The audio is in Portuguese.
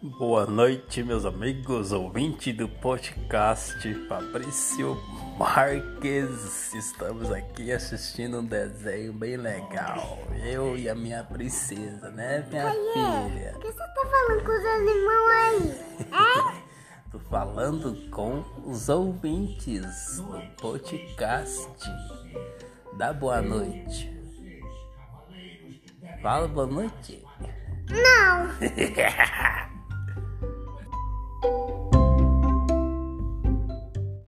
Boa noite, meus amigos, ouvinte do podcast Fabrício Marques. Estamos aqui assistindo um desenho bem legal. Eu e a minha princesa, né, minha filha? O que você tá falando com os animais aí? É? Tô falando com os ouvintes do podcast. Dá boa noite. Fala boa noite. Não. you